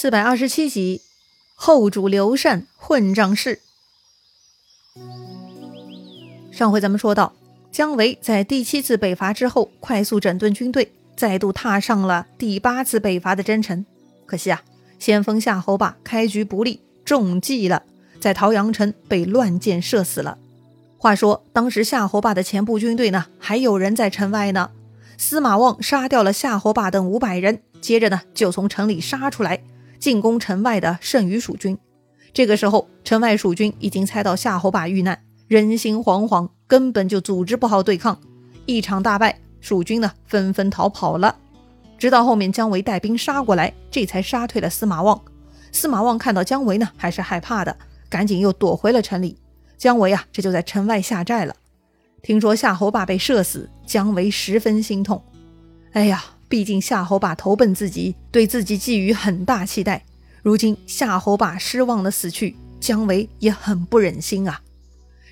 四百二十七集，后主刘禅混账事。上回咱们说到，姜维在第七次北伐之后，快速整顿军队，再度踏上了第八次北伐的征程。可惜啊，先锋夏侯霸开局不利，中计了，在桃阳城被乱箭射死了。话说当时夏侯霸的前部军队呢，还有人在城外呢。司马望杀掉了夏侯霸等五百人，接着呢，就从城里杀出来。进攻城外的剩余蜀军，这个时候城外蜀军已经猜到夏侯霸遇难，人心惶惶，根本就组织不好对抗，一场大败，蜀军呢纷纷逃跑了。直到后面姜维带兵杀过来，这才杀退了司马望。司马望看到姜维呢，还是害怕的，赶紧又躲回了城里。姜维啊，这就在城外下寨了。听说夏侯霸被射死，姜维十分心痛。哎呀！毕竟夏侯霸投奔自己，对自己寄予很大期待。如今夏侯霸失望的死去，姜维也很不忍心啊。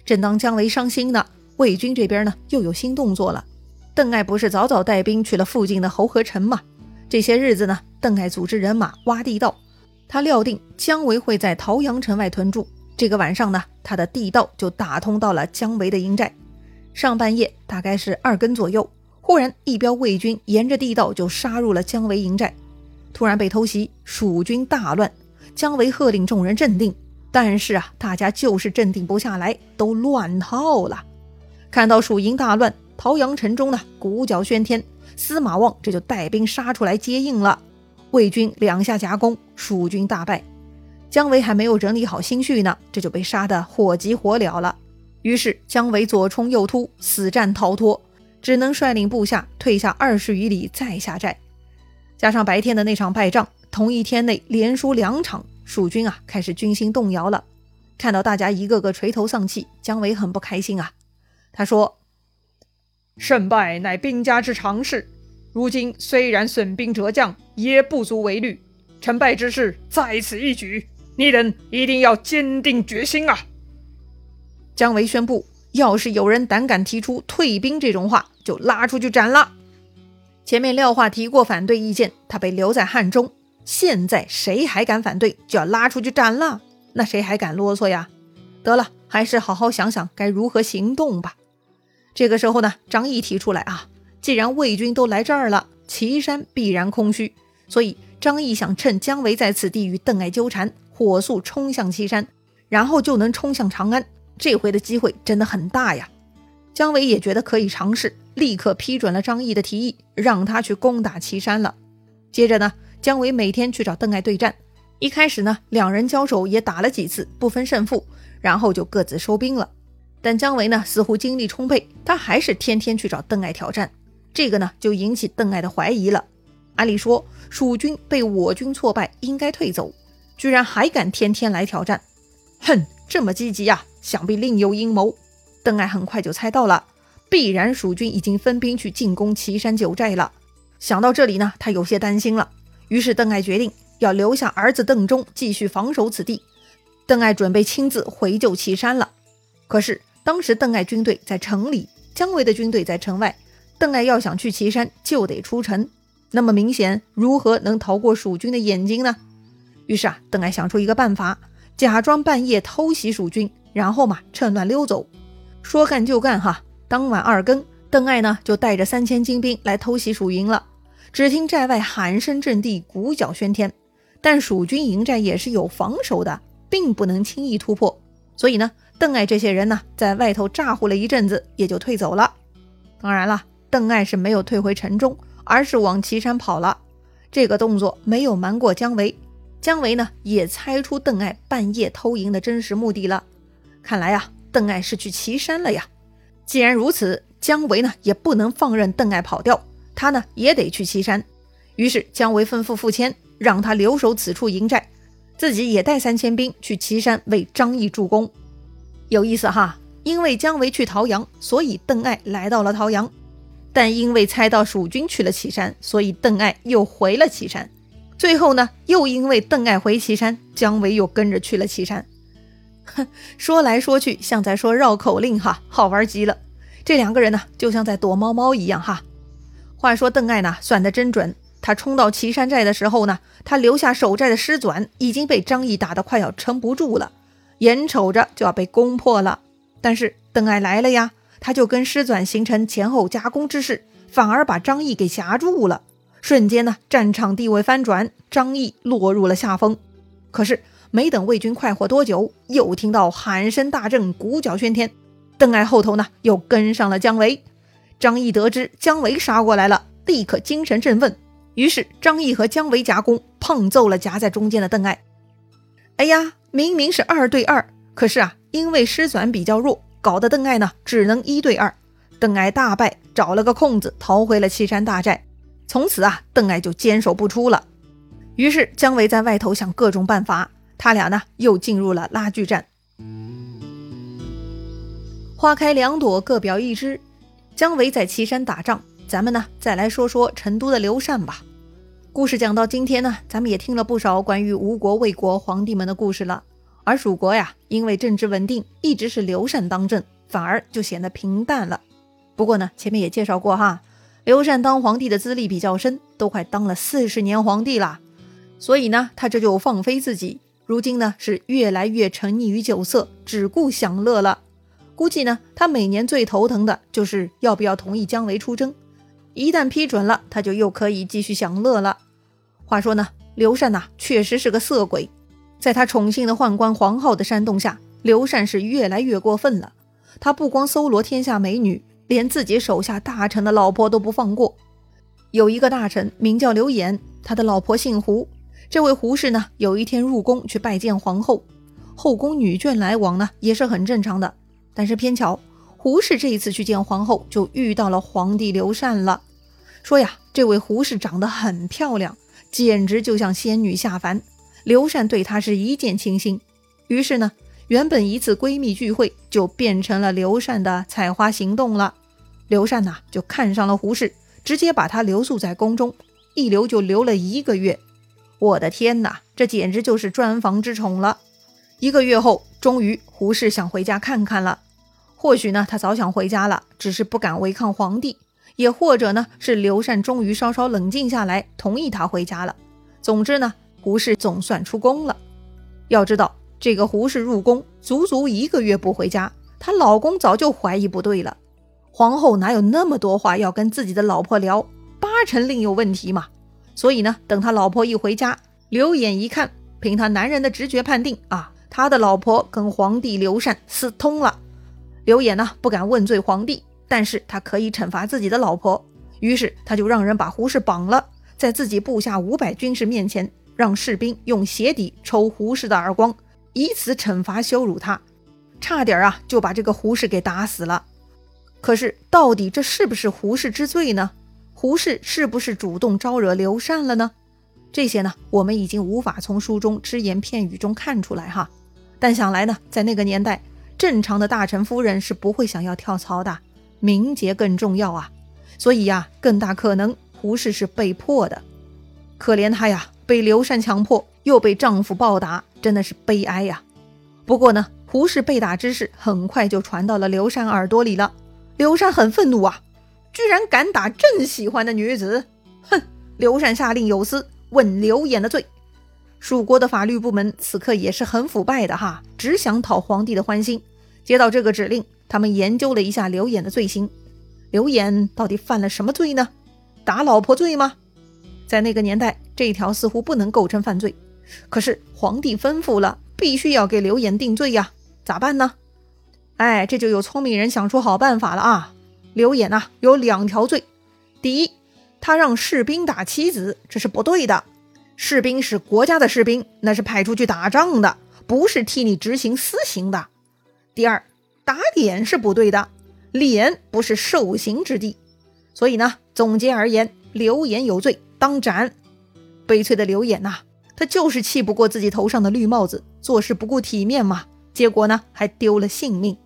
正当姜维伤心呢，魏军这边呢又有新动作了。邓艾不是早早带兵去了附近的侯河城吗？这些日子呢，邓艾组织人马挖地道，他料定姜维会在桃阳城外屯驻。这个晚上呢，他的地道就打通到了姜维的营寨。上半夜大概是二更左右。忽然，一彪魏军沿着地道就杀入了姜维营寨，突然被偷袭，蜀军大乱。姜维喝令众人镇定，但是啊，大家就是镇定不下来，都乱套了。看到蜀营大乱，桃阳城中呢鼓角喧天，司马望这就带兵杀出来接应了。魏军两下夹攻，蜀军大败。姜维还没有整理好心绪呢，这就被杀得火急火燎了。于是姜维左冲右突，死战逃脱。只能率领部下退下二十余里再下寨，加上白天的那场败仗，同一天内连输两场，蜀军啊开始军心动摇了。看到大家一个个垂头丧气，姜维很不开心啊。他说：“胜败乃兵家之常事，如今虽然损兵折将，也不足为虑。成败之势在此一举，你等一定要坚定决心啊！”姜维宣布。要是有人胆敢提出退兵这种话，就拉出去斩了。前面廖化提过反对意见，他被留在汉中。现在谁还敢反对，就要拉出去斩了。那谁还敢啰嗦呀？得了，还是好好想想该如何行动吧。这个时候呢，张毅提出来啊，既然魏军都来这儿了，岐山必然空虚，所以张毅想趁姜维在此地与邓艾纠缠，火速冲向岐山，然后就能冲向长安。这回的机会真的很大呀！姜维也觉得可以尝试，立刻批准了张毅的提议，让他去攻打岐山了。接着呢，姜维每天去找邓艾对战。一开始呢，两人交手也打了几次，不分胜负，然后就各自收兵了。但姜维呢，似乎精力充沛，他还是天天去找邓艾挑战。这个呢，就引起邓艾的怀疑了。按理说，蜀军被我军挫败，应该退走，居然还敢天天来挑战，哼，这么积极呀！想必另有阴谋。邓艾很快就猜到了，必然蜀军已经分兵去进攻岐山九寨了。想到这里呢，他有些担心了。于是邓艾决定要留下儿子邓忠继续防守此地。邓艾准备亲自回救岐山了。可是当时邓艾军队在城里，姜维的军队在城外。邓艾要想去岐山，就得出城。那么明显，如何能逃过蜀军的眼睛呢？于是啊，邓艾想出一个办法，假装半夜偷袭蜀军。然后嘛，趁乱溜走。说干就干哈！当晚二更，邓艾呢就带着三千精兵来偷袭蜀营了。只听寨外喊声震地，鼓角喧天。但蜀军营寨也是有防守的，并不能轻易突破。所以呢，邓艾这些人呢，在外头咋呼了一阵子，也就退走了。当然了，邓艾是没有退回城中，而是往岐山跑了。这个动作没有瞒过姜维，姜维呢也猜出邓艾半夜偷营的真实目的了。看来呀，邓艾是去岐山了呀。既然如此，姜维呢也不能放任邓艾跑掉，他呢也得去岐山。于是姜维吩咐傅谦，让他留守此处营寨，自己也带三千兵去岐山为张毅助攻。有意思哈，因为姜维去桃阳，所以邓艾来到了桃阳；但因为猜到蜀军去了岐山，所以邓艾又回了岐山。最后呢，又因为邓艾回岐山，姜维又跟着去了岐山。哼，说来说去像在说绕口令哈，好玩极了。这两个人呢，就像在躲猫猫一样哈。话说邓艾呢，算得真准，他冲到岐山寨的时候呢，他留下守寨的师纂已经被张毅打得快要撑不住了，眼瞅着就要被攻破了。但是邓艾来了呀，他就跟师纂形成前后夹攻之势，反而把张毅给夹住了。瞬间呢，战场地位翻转，张毅落入了下风。可是没等魏军快活多久，又听到喊声大震，鼓角喧天。邓艾后头呢，又跟上了姜维。张毅得知姜维杀过来了，立刻精神振奋。于是张毅和姜维夹攻，碰揍了夹在中间的邓艾。哎呀，明明是二对二，可是啊，因为师纂比较弱，搞得邓艾呢只能一对二。邓艾大败，找了个空子逃回了岐山大寨。从此啊，邓艾就坚守不出了。于是姜维在外头想各种办法，他俩呢又进入了拉锯战。花开两朵，各表一枝。姜维在岐山打仗，咱们呢再来说说成都的刘禅吧。故事讲到今天呢，咱们也听了不少关于吴国、魏国皇帝们的故事了。而蜀国呀，因为政治稳定，一直是刘禅当政，反而就显得平淡了。不过呢，前面也介绍过哈，刘禅当皇帝的资历比较深，都快当了四十年皇帝了，所以呢，他这就放飞自己，如今呢是越来越沉溺于酒色，只顾享乐了。估计呢，他每年最头疼的就是要不要同意姜维出征。一旦批准了，他就又可以继续享乐了。话说呢，刘禅呐，确实是个色鬼。在他宠幸的宦官黄皓的煽动下，刘禅是越来越过分了。他不光搜罗天下美女，连自己手下大臣的老婆都不放过。有一个大臣名叫刘演，他的老婆姓胡。这位胡氏呢，有一天入宫去拜见皇后，后宫女眷来往呢，也是很正常的。但是偏巧，胡氏这一次去见皇后，就遇到了皇帝刘禅了。说呀，这位胡氏长得很漂亮，简直就像仙女下凡。刘禅对她是一见倾心，于是呢，原本一次闺蜜聚会就变成了刘禅的采花行动了。刘禅呐，就看上了胡氏，直接把她留宿在宫中，一留就留了一个月。我的天哪，这简直就是专房之宠了。一个月后，终于胡氏想回家看看了。或许呢，他早想回家了，只是不敢违抗皇帝；也或者呢，是刘禅终于稍稍冷静下来，同意他回家了。总之呢，胡氏总算出宫了。要知道，这个胡氏入宫足足一个月不回家，她老公早就怀疑不对了。皇后哪有那么多话要跟自己的老婆聊？八成另有问题嘛。所以呢，等他老婆一回家，刘演一看，凭他男人的直觉判定啊，他的老婆跟皇帝刘禅私通了。刘演呢不敢问罪皇帝，但是他可以惩罚自己的老婆，于是他就让人把胡适绑了，在自己部下五百军士面前，让士兵用鞋底抽胡适的耳光，以此惩罚羞辱他，差点啊就把这个胡适给打死了。可是到底这是不是胡适之罪呢？胡适是不是主动招惹刘禅了呢？这些呢我们已经无法从书中只言片语中看出来哈，但想来呢，在那个年代。正常的大臣夫人是不会想要跳槽的，名节更重要啊！所以呀，更大可能胡适是被迫的。可怜他呀，被刘禅强迫，又被丈夫暴打，真的是悲哀呀。不过呢，胡适被打之事很快就传到了刘禅耳朵里了。刘禅很愤怒啊，居然敢打朕喜欢的女子！哼！刘禅下令有司问刘演的罪。蜀国的法律部门此刻也是很腐败的哈，只想讨皇帝的欢心。接到这个指令，他们研究了一下刘演的罪行。刘演到底犯了什么罪呢？打老婆罪吗？在那个年代，这条似乎不能构成犯罪。可是皇帝吩咐了，必须要给刘演定罪呀，咋办呢？哎，这就有聪明人想出好办法了啊！刘演呐，有两条罪：第一，他让士兵打妻子，这是不对的。士兵是国家的士兵，那是派出去打仗的，不是替你执行私刑的。第二，打脸是不对的，脸不是受刑之地。所以呢，总结而言，刘演有罪，当斩。悲催的刘演呐，他就是气不过自己头上的绿帽子，做事不顾体面嘛，结果呢，还丢了性命。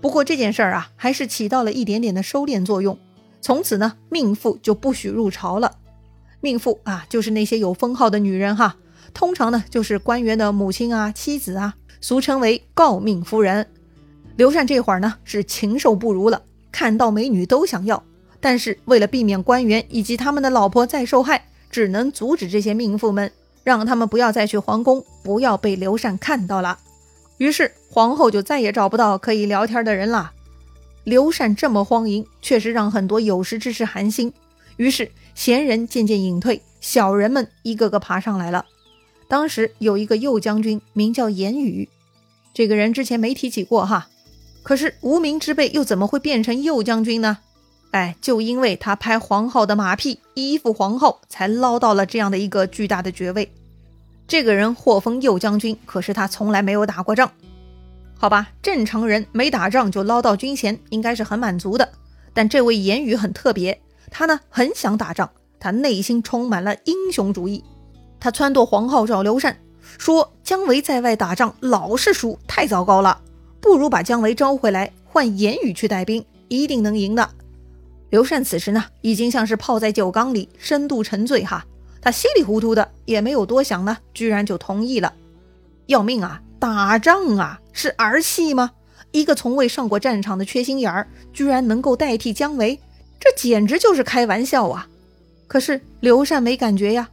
不过这件事儿啊，还是起到了一点点的收敛作用。从此呢，命妇就不许入朝了。命妇啊，就是那些有封号的女人哈，通常呢就是官员的母亲啊、妻子啊，俗称为诰命夫人。刘禅这会儿呢是禽兽不如了，看到美女都想要，但是为了避免官员以及他们的老婆再受害，只能阻止这些命妇们，让他们不要再去皇宫，不要被刘禅看到了。于是皇后就再也找不到可以聊天的人了。刘禅这么荒淫，确实让很多有识之士寒心。于是贤人渐渐隐退，小人们一个个爬上来了。当时有一个右将军，名叫严羽，这个人之前没提起过哈。可是无名之辈又怎么会变成右将军呢？哎，就因为他拍皇后的马屁，依附皇后，才捞到了这样的一个巨大的爵位。这个人获封右将军，可是他从来没有打过仗。好吧，正常人没打仗就捞到军衔，应该是很满足的。但这位言语很特别，他呢很想打仗，他内心充满了英雄主义。他撺掇皇后找刘禅，说姜维在外打仗老是输，太糟糕了，不如把姜维招回来，换言语去带兵，一定能赢的。刘禅此时呢，已经像是泡在酒缸里，深度沉醉哈。他稀里糊涂的也没有多想呢，居然就同意了。要命啊！打仗啊，是儿戏吗？一个从未上过战场的缺心眼儿，居然能够代替姜维，这简直就是开玩笑啊！可是刘禅没感觉呀，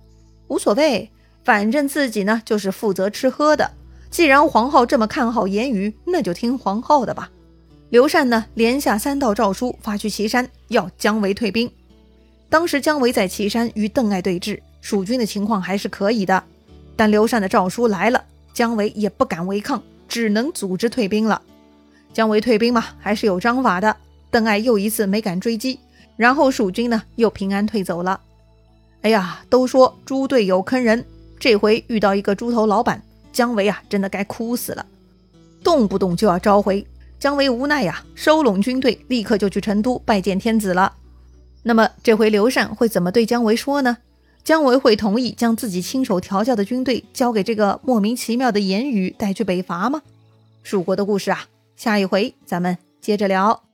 无所谓，反正自己呢就是负责吃喝的。既然皇后这么看好言语，那就听皇后的吧。刘禅呢，连下三道诏书，发去岐山，要姜维退兵。当时姜维在岐山与邓艾对峙。蜀军的情况还是可以的，但刘禅的诏书来了，姜维也不敢违抗，只能组织退兵了。姜维退兵嘛，还是有章法的。邓艾又一次没敢追击，然后蜀军呢又平安退走了。哎呀，都说猪队友坑人，这回遇到一个猪头老板，姜维啊，真的该哭死了，动不动就要召回。姜维无奈呀，收拢军队，立刻就去成都拜见天子了。那么这回刘禅会怎么对姜维说呢？姜维会同意将自己亲手调教的军队交给这个莫名其妙的言语带去北伐吗？蜀国的故事啊，下一回咱们接着聊。